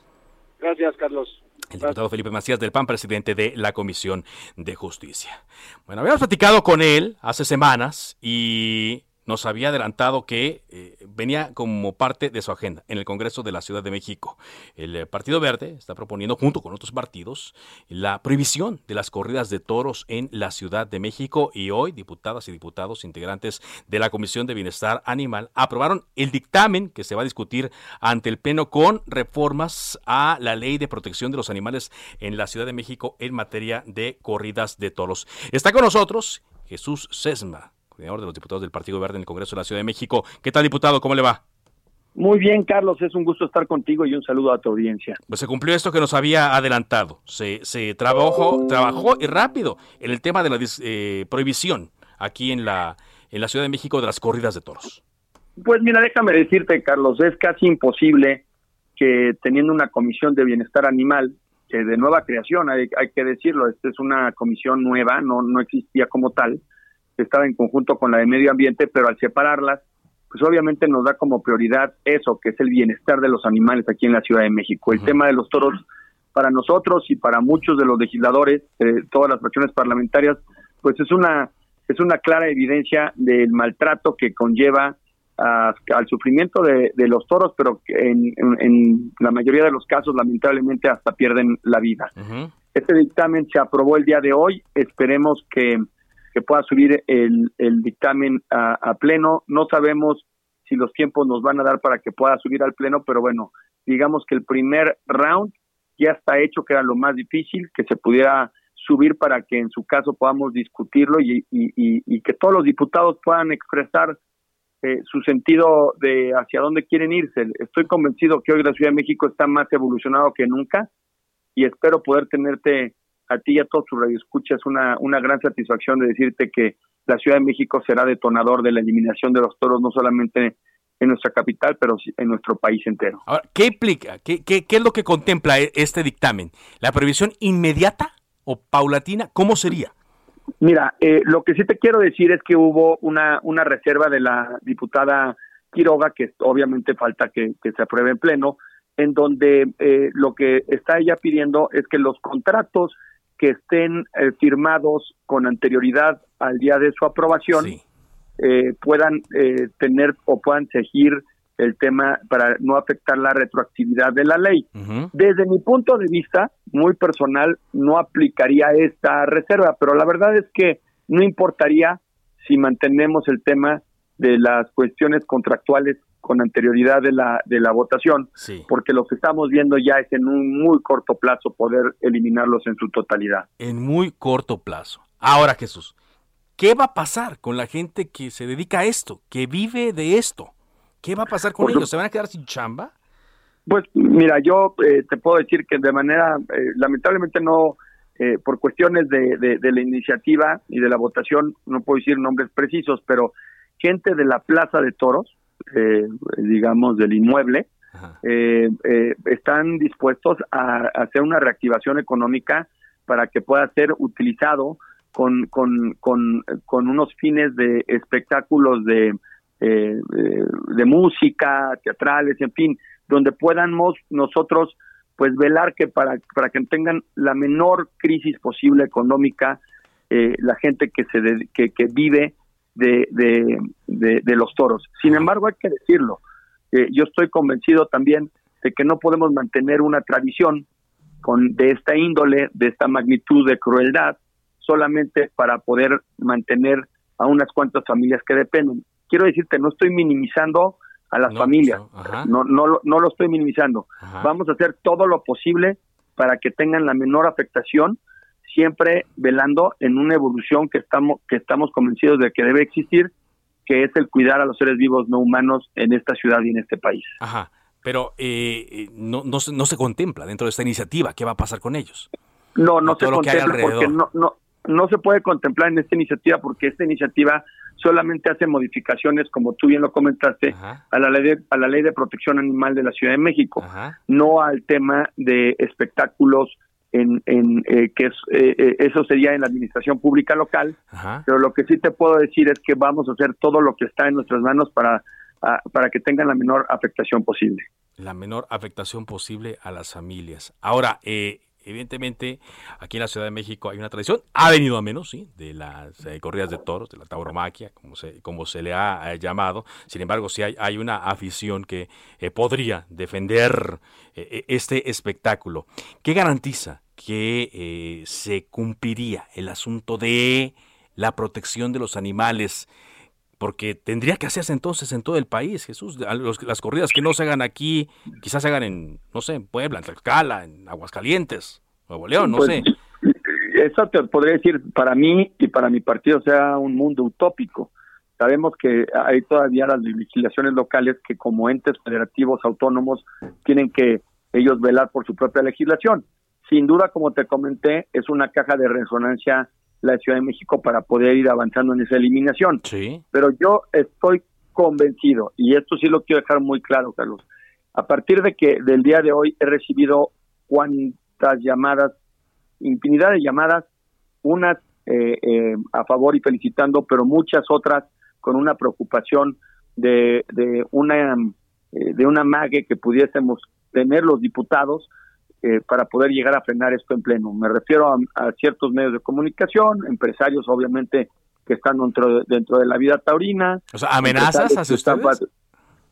Gracias, Carlos. El diputado Felipe Macías del PAN, presidente de la Comisión de Justicia. Bueno, habíamos platicado con él hace semanas y nos había adelantado que eh, venía como parte de su agenda en el Congreso de la Ciudad de México. El eh, Partido Verde está proponiendo, junto con otros partidos, la prohibición de las corridas de toros en la Ciudad de México y hoy diputadas y diputados integrantes de la Comisión de Bienestar Animal aprobaron el dictamen que se va a discutir ante el Pleno con reformas a la Ley de Protección de los Animales en la Ciudad de México en materia de corridas de toros. Está con nosotros Jesús Sesma, coordinador de los diputados del Partido Verde en el Congreso de la Ciudad de México. ¿Qué tal, diputado? ¿Cómo le va? Muy bien, Carlos, es un gusto estar contigo y un saludo a tu audiencia. Pues se cumplió esto que nos había adelantado. Se, se trabajó, trabajó y rápido en el tema de la eh, prohibición aquí en la, en la Ciudad de México de las corridas de toros. Pues mira, déjame decirte, Carlos, es casi imposible que teniendo una comisión de bienestar animal, que de nueva creación, hay, hay que decirlo, esta es una comisión nueva, no, no existía como tal, estaba en conjunto con la de medio ambiente, pero al separarlas, pues obviamente nos da como prioridad eso, que es el bienestar de los animales aquí en la Ciudad de México. El tema de los toros, para nosotros y para muchos de los legisladores, de todas las fracciones parlamentarias, pues es una es una clara evidencia del maltrato que conlleva a- al sufrimiento de, de los toros, pero que en, en- en la mayoría de los casos lamentablemente hasta pierden la vida. Este dictamen se aprobó el día de hoy, esperemos que, que pueda subir el, el dictamen a, pleno. No sabemos si los tiempos nos van a dar para que pueda subir al pleno, pero bueno, digamos que el primer round ya está hecho, que era lo más difícil, que se pudiera subir para que en su caso podamos discutirlo y- y que todos los diputados puedan expresar eh, su sentido de hacia dónde quieren irse. Estoy convencido que hoy la Ciudad de México está más evolucionado que nunca y espero poder tenerte a ti y a todos tus radioescuchas una, una gran satisfacción de decirte que la Ciudad de México será detonador de la eliminación de los toros, no solamente en nuestra capital, pero en nuestro país entero. Ahora, ¿qué implica? ¿Qué, qué, qué es lo que contempla e- este dictamen? ¿La prohibición inmediata o paulatina? ¿Cómo sería? Mira, eh, lo que sí te quiero decir es que hubo una, una reserva de la diputada Quiroga, que obviamente falta que, que se apruebe en pleno, en donde eh, lo que está ella pidiendo es que los contratos que estén eh, firmados con anterioridad al día de su aprobación eh, puedan eh, tener o puedan seguir el tema para no afectar la retroactividad de la ley. Desde mi punto de vista, muy personal, no aplicaría esta reserva, pero la verdad es que no importaría si mantenemos el tema de las cuestiones contractuales con anterioridad de la de la votación, porque lo que estamos viendo ya es en un muy corto plazo poder eliminarlos en su totalidad. En muy corto plazo. Ahora, Jesús, ¿qué va a pasar con la gente que se dedica a esto, que vive de esto? ¿Qué va a pasar con ellos? ¿Se van a quedar sin chamba? Pues mira, yo eh, te puedo decir que de manera, eh, lamentablemente no, eh, por cuestiones de, de, la iniciativa y de la votación, no puedo decir nombres precisos, pero gente de la Plaza de Toros, digamos, del inmueble, están dispuestos a, hacer una reactivación económica para que pueda ser utilizado con, con, con, con unos fines de espectáculos de, de música, teatrales, en fin, donde podamos nosotros pues velar que para, para que tengan la menor crisis posible económica eh, la gente que se que, que, vive de, de, los toros. Sin embargo, hay que decirlo, eh, yo estoy convencido también de que no podemos mantener una tradición con de esta índole, de esta magnitud de crueldad, solamente para poder mantener a unas cuantas familias que dependen. Quiero decirte, no estoy minimizando a las familias. Pues, no, no, no lo estoy minimizando. Vamos a hacer todo lo posible para que tengan la menor afectación, siempre velando en una evolución que estamos, que estamos convencidos de que debe existir, que es el cuidar a los seres vivos no humanos en esta ciudad y en este país. Ajá. Pero eh, eh no, no, no, se contempla dentro de esta iniciativa qué va a pasar con ellos. No, no se contempla porque no, no, no se puede contemplar en esta iniciativa porque esta iniciativa solamente hace modificaciones, como tú bien lo comentaste, a la ley de, a la ley de protección animal de la Ciudad de México, no al tema de espectáculos en, en eh, que es, eh, eh, eso sería en la administración pública local, pero lo que sí te puedo decir es que vamos a hacer todo lo que está en nuestras manos para para que tengan la menor afectación posible. La menor afectación posible a las familias. Ahora, eh, evidentemente aquí en la Ciudad de México hay una tradición, ha venido a menos, sí, de las eh, corridas de toros, de la tauromaquia, como se, como se le ha eh, llamado. Sin embargo, sí hay, una afición que eh, podría defender este espectáculo. ¿Qué garantiza que se cumpliría el asunto de la protección de los animales? Porque tendría que hacerse entonces en todo el país, Jesús. las corridas que no se hagan aquí, quizás se hagan en, no sé, en Puebla, en Tlaxcala, en Aguascalientes, Nuevo León, no pues, sé. Eso te podría decir, para mí y para mi partido sea un mundo utópico. Sabemos que hay todavía las legislaciones locales que como entes federativos autónomos tienen que ellos velar por su propia legislación. Sin duda, como te comenté, es una caja de resonancia la Ciudad de México para poder ir avanzando en esa eliminación. Sí. Pero yo estoy convencido, y esto sí lo quiero dejar muy claro, Carlos, a partir de que del día de hoy he recibido cuantas llamadas, infinidad de llamadas, unas eh, eh, a favor y felicitando, pero muchas otras con una preocupación de, de una eh, de una mague que pudiésemos tener los diputados eh, para poder llegar a frenar esto en pleno. Me refiero a, ciertos medios de comunicación, empresarios obviamente que están dentro de, dentro de la vida taurina. O sea, ¿amenazas a ustedes?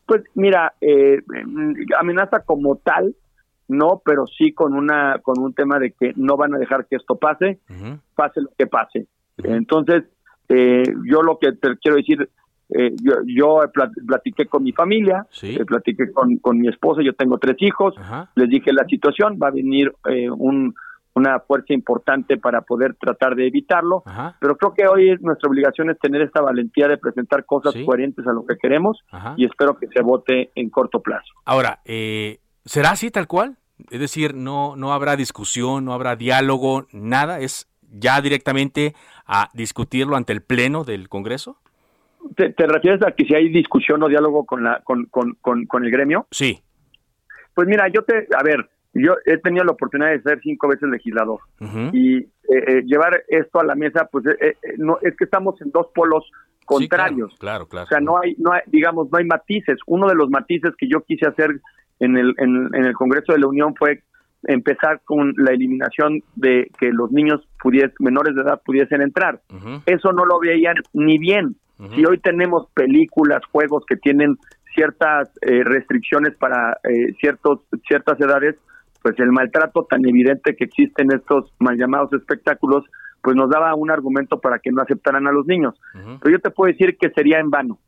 Pues mira, eh, amenaza como tal, no, pero sí con una con un tema de que no van a dejar que esto pase, pase lo que pase. Entonces, eh, yo lo que te quiero decir eh, yo, yo platiqué con mi familia, eh, platiqué con, con, mi esposa, yo tengo tres hijos, les dije la situación, va a venir eh, un, una fuerza importante para poder tratar de evitarlo, pero creo que hoy nuestra obligación es tener esta valentía de presentar cosas coherentes a lo que queremos y espero que se vote en corto plazo. Ahora, ¿será así tal cual? Es decir, no, no habrá discusión, no habrá diálogo, nada, es ya directamente a discutirlo ante el Pleno del Congreso. ¿Te, refieres a que si hay discusión o diálogo con, la, con, con, con, el gremio? Sí. Pues mira, yo te, a ver, yo he tenido la oportunidad de ser cinco veces legislador y eh, eh, llevar esto a la mesa, pues eh, no es que estamos en dos polos contrarios. claro, claro, O sea, no hay, no hay, digamos, no hay matices. Uno de los matices que yo quise hacer en el, en, el Congreso de la Unión fue empezar con la eliminación de que los niños pudiesen, menores de edad pudiesen entrar. Eso no lo veían ni bien. Si hoy tenemos películas, juegos que tienen ciertas eh, restricciones para eh, ciertos ciertas edades, pues el maltrato tan evidente que existe en estos mal llamados espectáculos, pues nos daba un argumento para que no aceptaran a los niños. Pero yo te puedo decir que sería en vano.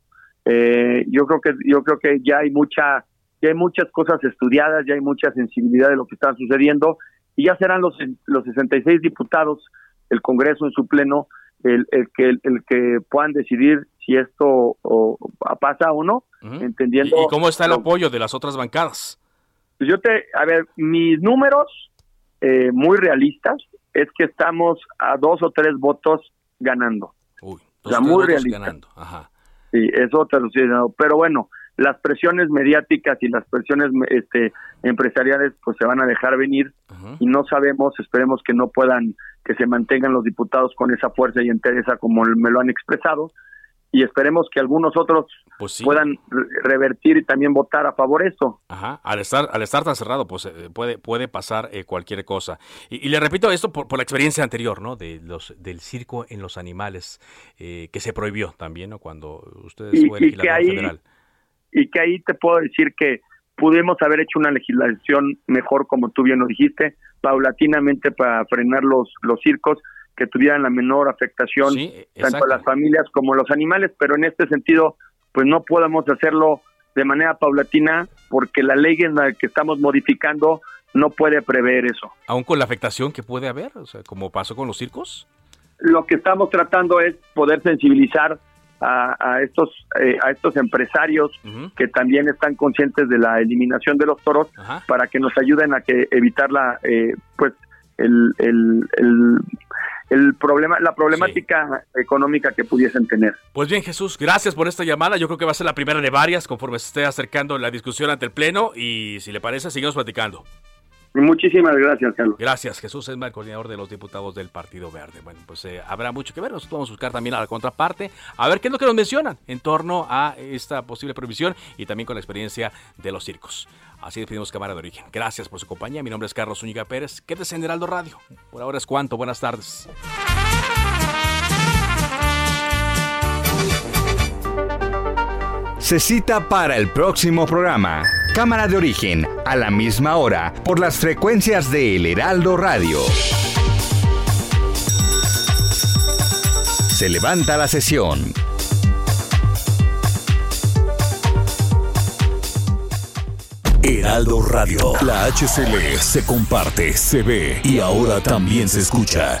Eh, yo creo que yo creo que ya hay mucha ya hay muchas cosas estudiadas, ya hay mucha sensibilidad de lo que está sucediendo y ya serán los los 66 diputados, el Congreso en su pleno el, el que el, que puedan decidir si esto pasa o no, entendiendo ¿Y cómo está el apoyo de las otras bancadas? Pues yo te, a ver, mis números eh, muy realistas es que estamos a dos o tres votos ganando. Uy, dos o tres muy votos ganando. Ajá. Sí, eso te lo estoy diciendo. Pero bueno, las presiones mediáticas y las presiones este, empresariales pues se van a dejar venir y no sabemos, esperemos que no puedan, que se mantengan los diputados con esa fuerza y entereza como me lo han expresado y esperemos que algunos otros pues puedan revertir y también votar a favor de esto. Ajá, al estar, al estar tan cerrado, pues eh, puede, puede pasar eh, cualquier cosa. Y, le repito esto por, la experiencia anterior, ¿no? De los, del circo en los animales, eh, que se prohibió también, ¿no? Cuando ustedes y, y que ahí, general. Y que ahí te puedo decir que pudimos haber hecho una legislación mejor, como tú bien lo dijiste, paulatinamente para frenar los, los circos, que tuvieran la menor afectación tanto a las familias como a los animales, pero en este sentido, pues no podemos hacerlo de manera paulatina porque la ley en la que estamos modificando no puede prever eso. ¿Aún con la afectación que puede haber? O sea, como pasó con los circos. Lo que estamos tratando es poder sensibilizar a, estos eh, a estos empresarios que también están conscientes de la eliminación de los toros para que nos ayuden a que evitar la eh, pues el, el, el problema, la problemática económica que pudiesen tener. Pues bien, Jesús, gracias por esta llamada. Yo creo que va a ser la primera de varias conforme se esté acercando la discusión ante el Pleno y si le parece, seguimos platicando. Muchísimas gracias, Carlos. Gracias, Jesús es el coordinador de los diputados del Partido Verde. Bueno, pues eh, habrá mucho que ver. Nosotros vamos a buscar también a la contraparte, a ver qué es lo que nos mencionan en torno a esta posible prohibición y también con la experiencia de los circos. Así despedimos Cámara de Origen. Gracias por su compañía. Mi nombre es Carlos Zúñiga Pérez. Quédese en Heraldo Radio. Por ahora es cuanto. Buenas tardes. Se cita para el próximo programa. Cámara de Origen, a la misma hora, por las frecuencias de El Heraldo Radio. Se levanta la sesión. Heraldo Radio. La HCL se comparte, se ve y ahora también se escucha.